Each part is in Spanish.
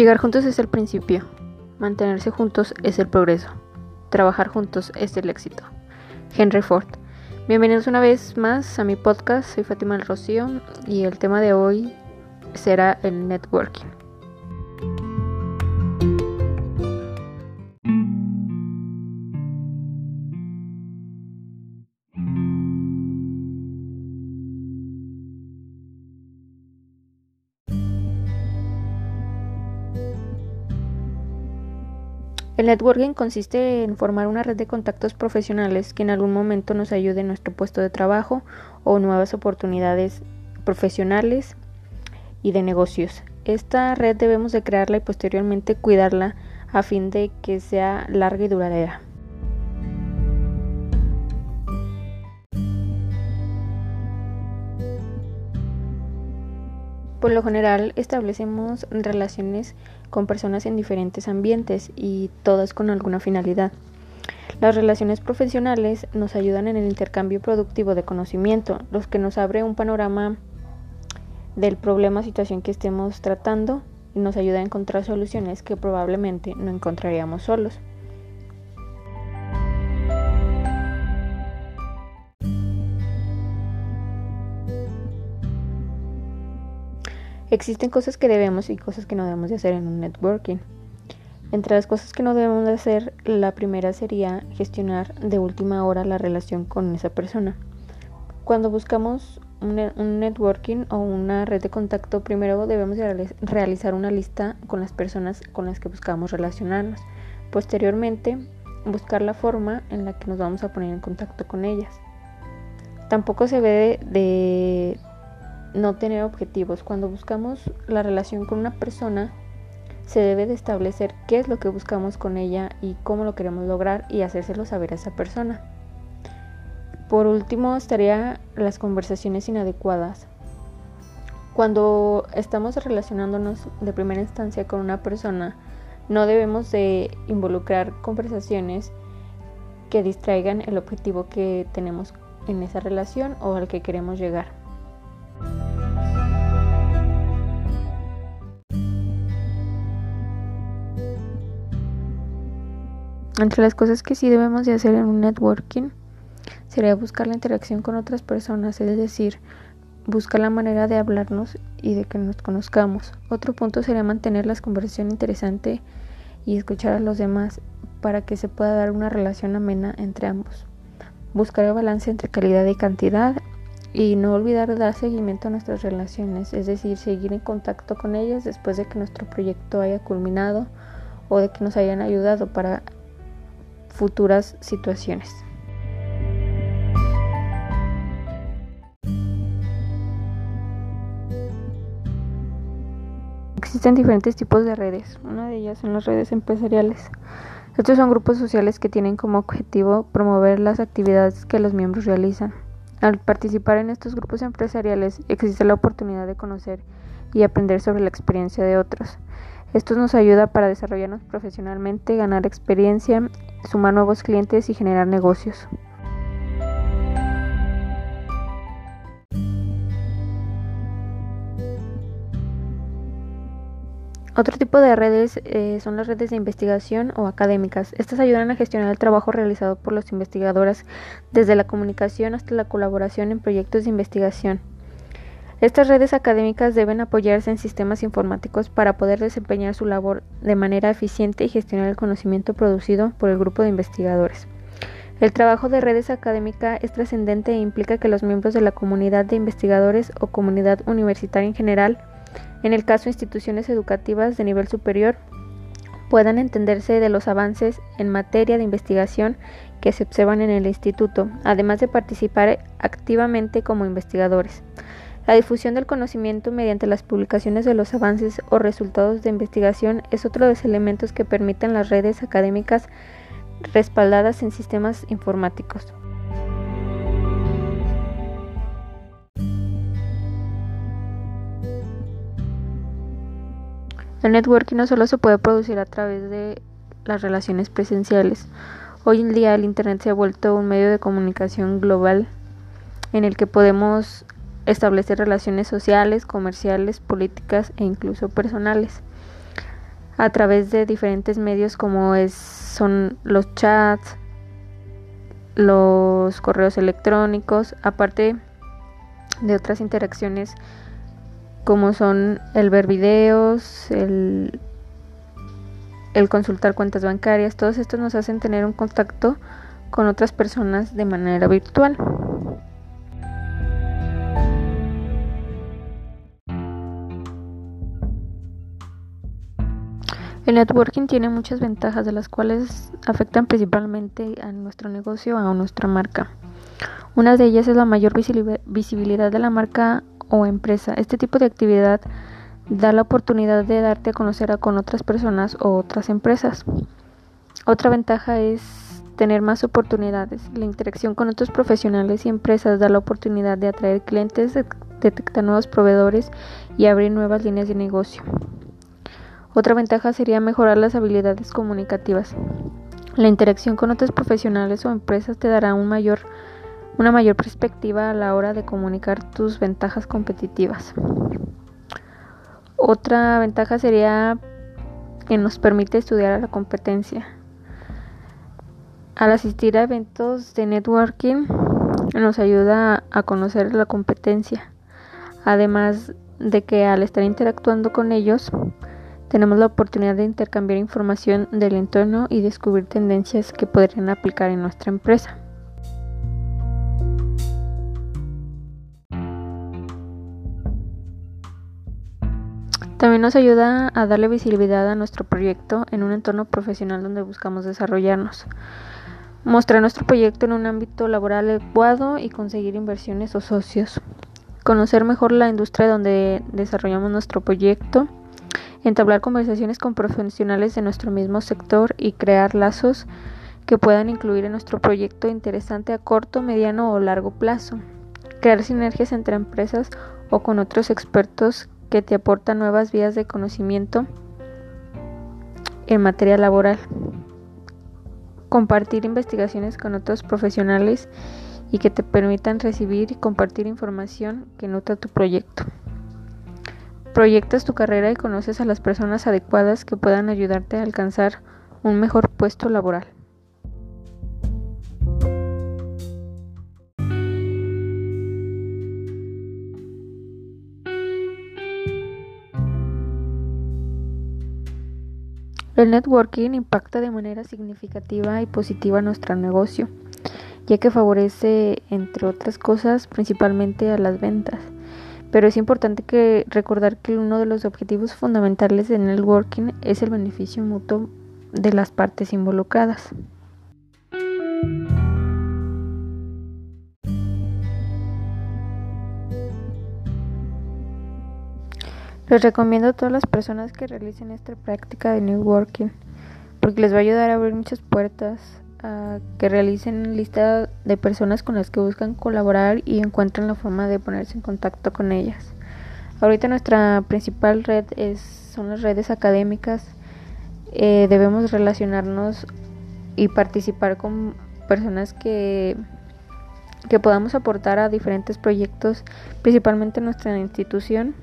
Llegar juntos es el principio, mantenerse juntos es el progreso, trabajar juntos es el éxito. Henry Ford. Bienvenidos una vez más a mi podcast, soy Fátima del Rocío y el tema de hoy será el networking. El networking consiste en formar una red de contactos profesionales que en algún momento nos ayude en nuestro puesto de trabajo o nuevas oportunidades profesionales y de negocios. Esta red debemos de crearla y posteriormente cuidarla a fin de que sea larga y duradera. Por lo general establecemos relaciones con personas en diferentes ambientes y todas con alguna finalidad. Las relaciones profesionales nos ayudan en el intercambio productivo de conocimiento, los que nos abre un panorama del problema o situación que estemos tratando y nos ayuda a encontrar soluciones que probablemente no encontraríamos solos. Existen cosas que debemos y cosas que no debemos de hacer en un networking. Entre las cosas que no debemos de hacer, la primera sería gestionar de última hora la relación con esa persona. Cuando buscamos un, networking o una red de contacto, primero debemos de realizar una lista con las personas con las que buscamos relacionarnos. Posteriormente, buscar la forma en la que nos vamos a poner en contacto con ellas. Tampoco se ve de no tener objetivos. Cuando buscamos la relación con una persona, se debe de establecer qué es lo que buscamos con ella y cómo lo queremos lograr y hacérselo saber a esa persona. Por último, estaría las conversaciones inadecuadas. Cuando estamos relacionándonos de primera instancia con una persona, no debemos de involucrar conversaciones que distraigan el objetivo que tenemos en esa relación o al que queremos llegar. Entre las cosas que sí debemos de hacer en un networking sería buscar la interacción con otras personas, es decir, buscar la manera de hablarnos y de que nos conozcamos. Otro punto sería mantener la conversación interesante y escuchar a los demás para que se pueda dar una relación amena entre ambos. Buscar el balance entre calidad y cantidad y no olvidar dar seguimiento a nuestras relaciones, es decir, seguir en contacto con ellas después de que nuestro proyecto haya culminado o de que nos hayan ayudado para futuras situaciones. Existen diferentes tipos de redes. Una de ellas son las redes empresariales. Estos son grupos sociales que tienen como objetivo promover las actividades que los miembros realizan. Al participar en estos grupos empresariales existe la oportunidad de conocer y aprender sobre la experiencia de otros. Esto nos ayuda para desarrollarnos profesionalmente, ganar experiencia, sumar nuevos clientes y generar negocios. Otro tipo de redes eh, son las redes de investigación o académicas. Estas ayudan a gestionar el trabajo realizado por los investigadores desde la comunicación hasta la colaboración en proyectos de investigación. Estas redes académicas deben apoyarse en sistemas informáticos para poder desempeñar su labor de manera eficiente y gestionar el conocimiento producido por el grupo de investigadores. El trabajo de redes académicas es trascendente e implica que los miembros de la comunidad de investigadores o comunidad universitaria en general, en el caso instituciones educativas de nivel superior, puedan entenderse de los avances en materia de investigación que se observan en el instituto, además de participar activamente como investigadores. La difusión del conocimiento mediante las publicaciones de los avances o resultados de investigación es otro de los elementos que permiten las redes académicas respaldadas en sistemas informáticos. El networking no solo se puede producir a través de las relaciones presenciales. Hoy en día el Internet se ha vuelto un medio de comunicación global en el que podemos establecer relaciones sociales, comerciales, políticas e incluso personales. a través de diferentes medios como es, son los chats, los correos electrónicos, aparte de otras interacciones como son el ver videos, el, el consultar cuentas bancarias, todos estos nos hacen tener un contacto con otras personas de manera virtual. El networking tiene muchas ventajas de las cuales afectan principalmente a nuestro negocio o a nuestra marca. Una de ellas es la mayor visibilidad de la marca o empresa. Este tipo de actividad da la oportunidad de darte a conocer con otras personas o otras empresas. Otra ventaja es tener más oportunidades. La interacción con otros profesionales y empresas da la oportunidad de atraer clientes, detectar nuevos proveedores y abrir nuevas líneas de negocio. Otra ventaja sería mejorar las habilidades comunicativas. La interacción con otros profesionales o empresas te dará una mayor perspectiva a la hora de comunicar tus ventajas competitivas. Otra ventaja sería que nos permite estudiar a la competencia. Al asistir a eventos de networking nos ayuda a conocer la competencia. Además de que al estar interactuando con ellos tenemos la oportunidad de intercambiar información del entorno y descubrir tendencias que podrían aplicar en nuestra empresa. También nos ayuda a darle visibilidad a nuestro proyecto en un entorno profesional donde buscamos desarrollarnos. Mostrar nuestro proyecto en un ámbito laboral adecuado y conseguir inversiones o socios. Conocer mejor la industria donde desarrollamos nuestro proyecto. Entablar conversaciones con profesionales de nuestro mismo sector y crear lazos que puedan incluir en nuestro proyecto interesante a corto, mediano o largo plazo. Crear sinergias entre empresas o con otros expertos que te aporta nuevas vías de conocimiento en materia laboral. Compartir investigaciones con otros profesionales y que te permitan recibir y compartir información que nutra tu proyecto. Proyectas tu carrera y conoces a las personas adecuadas que puedan ayudarte a alcanzar un mejor puesto laboral. El networking impacta de manera significativa y positiva nuestro negocio, ya que favorece, entre otras cosas, principalmente a las ventas. Pero es importante que recordar que uno de los objetivos fundamentales del networking es el beneficio mutuo de las partes involucradas. Les recomiendo a todas las personas que realicen esta práctica de networking porque les va a ayudar a abrir muchas puertas, a que realicen lista de personas con las que buscan colaborar y encuentren la forma de ponerse en contacto con ellas. Ahorita nuestra principal red es, son las redes académicas. Eh, debemos relacionarnos y participar con personas que, que podamos aportar a diferentes proyectos, principalmente en nuestra institución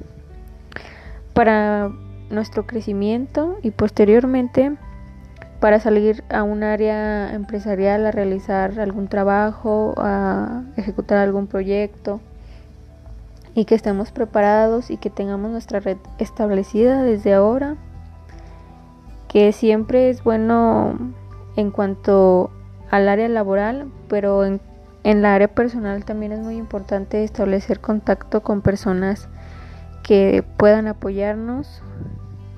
para nuestro crecimiento y posteriormente para salir a un área empresarial a realizar algún trabajo, a ejecutar algún proyecto y que estemos preparados y que tengamos nuestra red establecida desde ahora, que siempre es bueno en cuanto al área laboral, pero en, en la área personal también es muy importante establecer contacto con personas que puedan apoyarnos,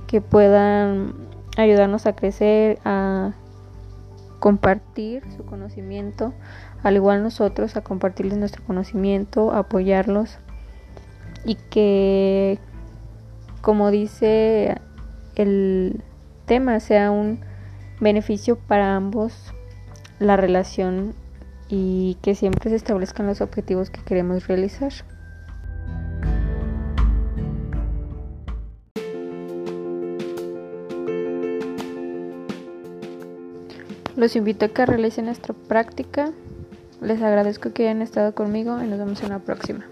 que puedan ayudarnos a crecer, a compartir su conocimiento, al igual nosotros a compartirles nuestro conocimiento, apoyarlos y que, como dice el tema, sea un beneficio para ambos la relación y que siempre se establezcan los objetivos que queremos realizar. Los invito a que realicen nuestra práctica. Les agradezco que hayan estado conmigo y nos vemos en la próxima.